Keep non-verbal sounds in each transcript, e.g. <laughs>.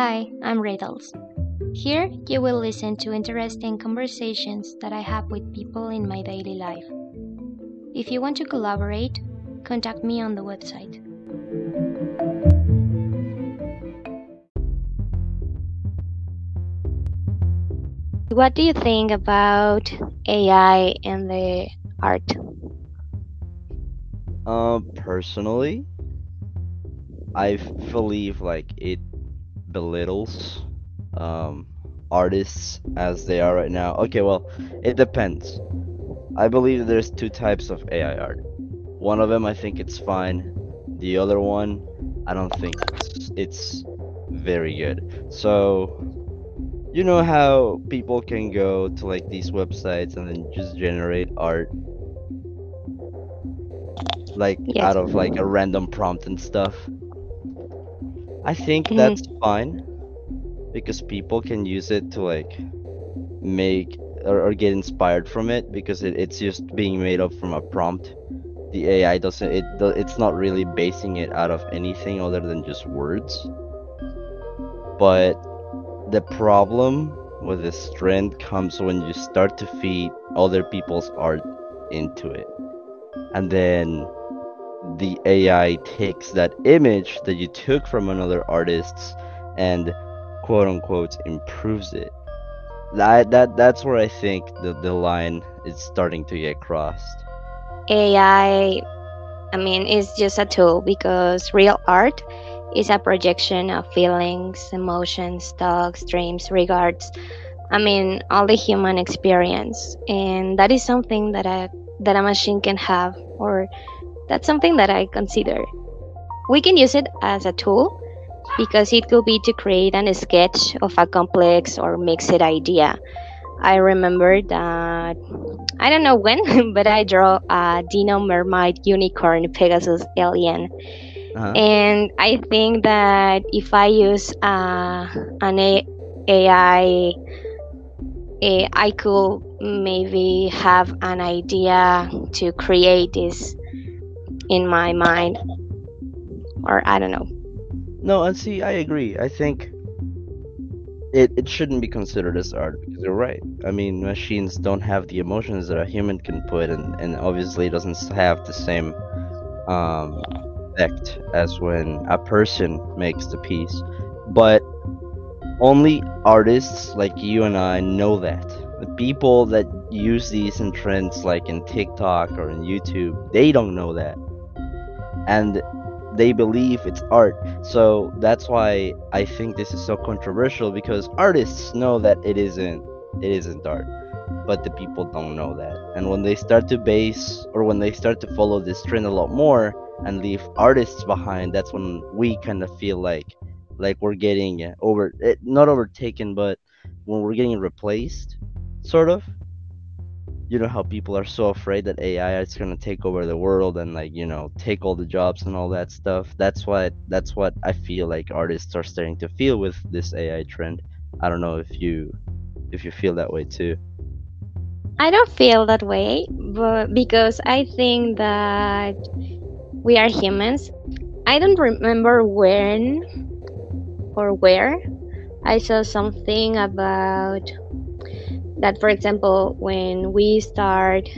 Hi, I'm Riddles. Here you will listen to interesting conversations that I have with people in my daily life. If you want to collaborate, contact me on the website. What do you think about AI and the art? Um, personally, I believe like it belittles um artists as they are right now. Okay, well, it depends. I believe there's two types of AI art. One of them I think it's fine. The other one I don't think it's it's very good. So, you know how people can go to like these websites and then just generate art like Yes. out of like a random prompt and stuff. I think Mhm. that's fine because people can use it to like make or, or get inspired from it because it, it's just being made up from a prompt. The AI doesn't it it's not really basing it out of anything other than just words. But the problem with this trend comes when you start to feed other people's art into it. And then the AI takes that image that you took from another artist's and quote unquote improves it. That that that's where I think the, the line is starting to get crossed. AI, I mean, is just a tool because real art is a projection of feelings, emotions, thoughts, dreams, regards. I mean, all the human experience, and that is something that a that a machine can have, or that's something that I consider. We can use it as a tool because it could be to create an sketch of a complex or mixed idea. I remember that I don't know when, <laughs> but I draw a Dino Mermaid Unicorn Pegasus Alien, Uh-huh. and I think that if I use uh, an A- AI, eh, I could maybe have an idea to create this in my mind, or I don't know. No, and see, I agree. I think it, it shouldn't be considered as art because you're right. I mean, machines don't have the emotions that a human can put, and, and obviously it doesn't have the same um, effect as when a person makes the piece. But only artists like you and I know that. The people that use these in trends like in TikTok or in YouTube, they don't know that. And they believe it's art. So that's why I think this is so controversial because artists know that it isn't it isn't art. But the people don't know that. And when they start to base or when they start to follow this trend a lot more and leave artists behind, that's when we kind of feel like like we're getting over it, not overtaken, but when we're getting replaced, sort of. You know how people are so afraid that AI is gonna take over the world and like you know take all the jobs and all that stuff. That's why that's what I feel like artists are starting to feel with this AI trend. I don't know if you if you feel that way too. I don't feel that way, but because I think that we are humans. I don't remember when or where I saw something about that. For example, when we start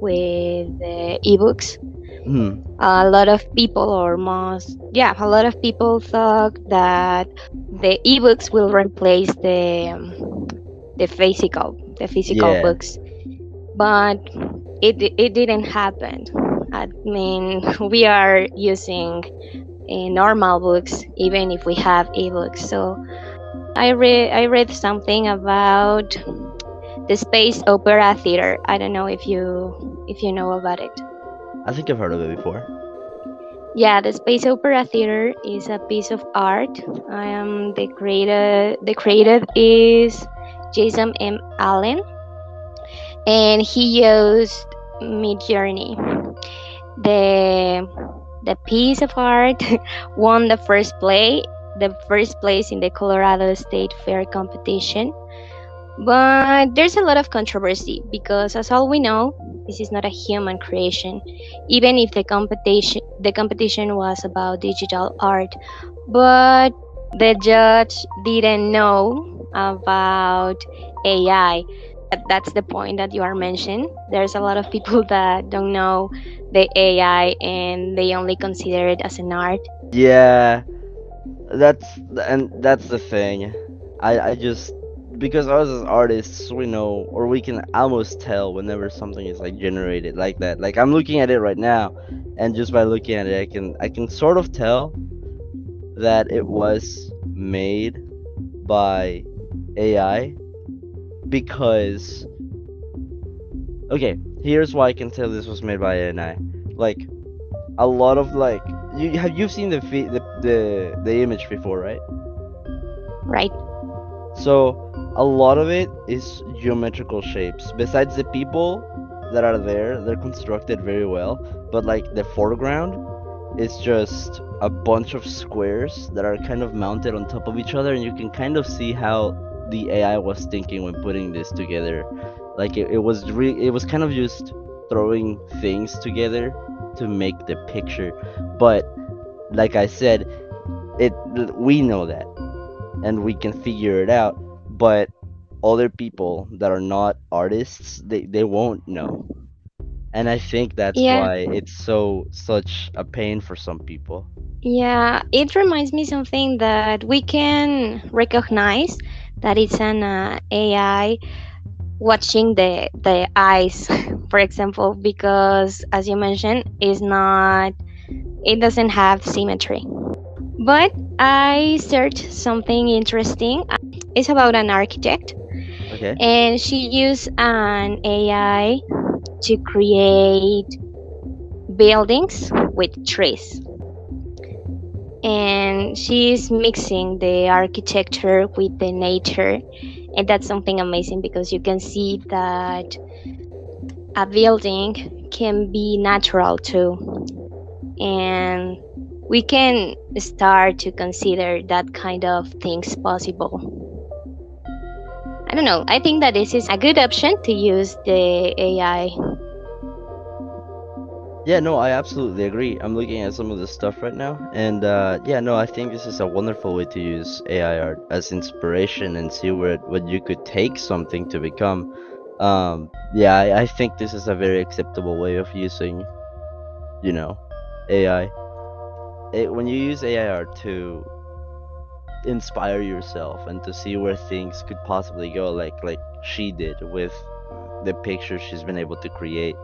with the ebooks, Hmm. a lot of people, or most, yeah, a lot of people thought that the ebooks will replace the um, the physical the physical Yeah. books but it it didn't happen. I mean, <laughs> we are using uh, normal books even if we have ebooks. So I read I read something about the Space Opera Theater. I don't know if you if you know about it. I think I've heard of it before. Yeah, the Space Opera Theater is a piece of art. I am the creator. The creative is Jason M. Allen, and he used Midjourney. The the piece of art <laughs> won the first play, the first place in the Colorado State Fair competition. But there's a lot of controversy because, as all we know, this is not a human creation. Even if the competition the competition was about digital art, but the judge didn't know about AI. That's the point that you are mentioning. There's a lot of people <laughs> that don't know the AI and they only consider it as an art. Yeah, that's and that's the thing. I I just because us as artists we know or we can almost tell whenever something is like generated like that. Like I'm looking at it right now, and just by looking at it, I can I can sort of tell that it was made by AI because okay, here's why I can tell this was made by AI. Like a lot of like you have you've seen the fe- the the the image before, right? Right. So a lot of it is geometrical shapes. Besides the people that are there, they're constructed very well, but like the foreground is just a bunch of squares that are kind of mounted on top of each other and you can kind of see how the AI was thinking when putting this together. Like it, it was re- it was kind of just throwing things together to make the picture. But like I said, it we know that and we can figure it out but other people that are not artists they, they won't know and i think that's Yeah. why it's so such a pain for some people Yeah, it reminds me something that we can recognize that it's an uh, AI watching the the eyes, <laughs> for example, because as you mentioned, is not it doesn't have symmetry. But I searched something interesting. It's about an architect, okay and she used an AI to create buildings with trees. And she's mixing the architecture with the nature, and that's something amazing because you can see that a building can be natural too. And we can start to consider that kind of things possible. I don't know. I think that this is a good option to use the AI. yeah no i absolutely agree i'm looking at some of this stuff right now and uh, yeah no i think this is a wonderful way to use ai art as inspiration and see where what you could take something to become um, yeah I, I think this is a very acceptable way of using you know ai it, when you use AI art to inspire yourself and to see where things could possibly go, like like she did with the picture she's been able to create,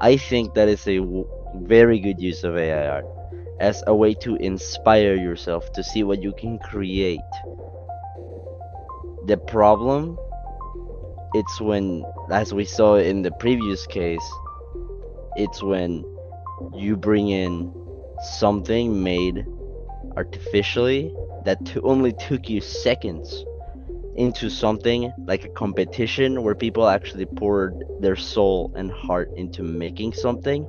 I think that is a w- very good use of AI art as a way to inspire yourself to see what you can create. The problem, it's when, as we saw in the previous case, it's when you bring in something made artificially that to only took you seconds into something like a competition where people actually poured their soul and heart into making something.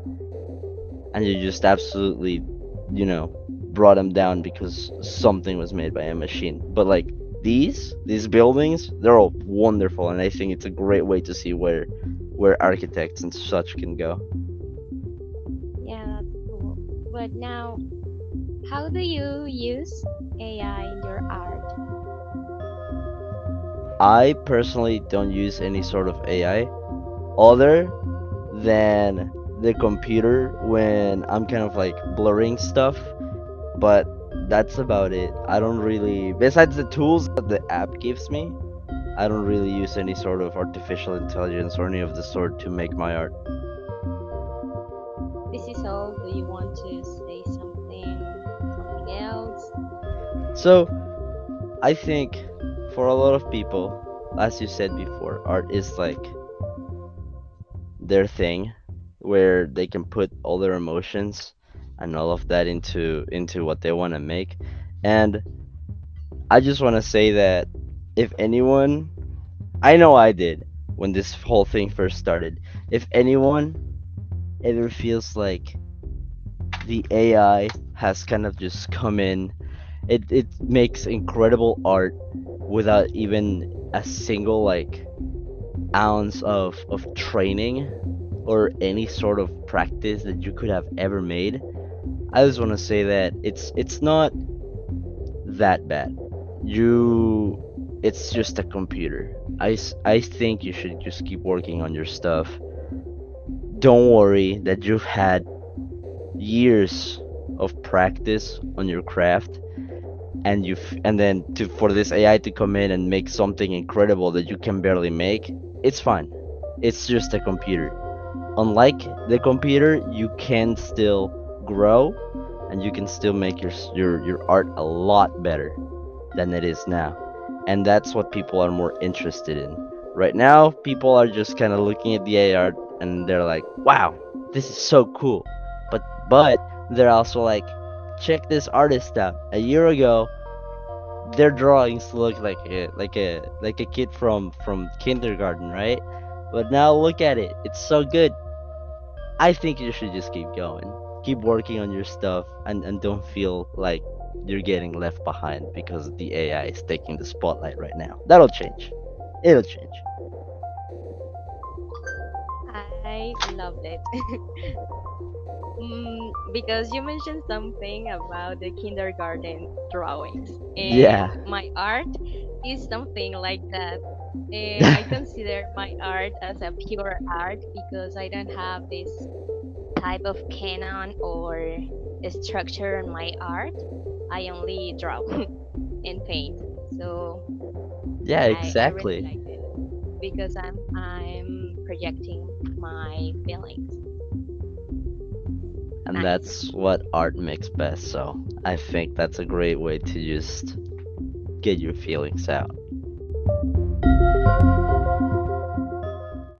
And you just absolutely you know brought them down because something was made by a machine. But like these these buildings they're all wonderful. And i think it's a great way to see where where architects and such can go. Yeah, that's cool. But now, how do you use AI in your art? I personally don't use any sort of AI other than the computer when I'm kind of like blurring stuff, but that's about it. I don't really, besides the tools that the app gives me, I don't really use any sort of artificial intelligence or any of the sort to make my art. This is all. Do you want to So, I think for a lot of people, as you said before, art is like their thing where they can put all their emotions and all of that into into what they want to make. And I just want to say that if anyone I know I did when this whole thing first started. If anyone ever feels like the AI has kind of just come in it it makes incredible art without even a single like ounce of of training or any sort of practice that you could have ever made i just want to say that it's it's not that bad. You, it's just a computer. I, I think you should just keep working on your stuff. Don't worry that you've had years of practice on your craft and you and then to for this AI to come in and make something incredible that you can barely make, it's fine. It's just a computer. Unlike the computer, you can still grow and you can still make your your your art a lot better than it is now. And that's what people are more interested in. Right now, people are just kind of looking at the AI art and they're like, "Wow, this is so cool." But but they're also like, "Check this artist out. A year ago, their drawings look like a like a like a kid from from kindergarten, right? But now look at it. It's so good. I think you should just keep going. Keep working on your stuff and, and don't feel like you're getting left behind because the AI is taking the spotlight right now. That'll change. It'll change. I loved it. <laughs> mm, because you mentioned something about the kindergarten drawings. And Yeah. my art is something like that. And I <laughs> consider my art as a pure art because I don't have this type of canon or structure in my art. I only draw <laughs> and paint. So Yeah, I, I really exactly. it because I'm I'm projecting my feelings. And that's what art makes best. So I think that's a great way to just get your feelings out.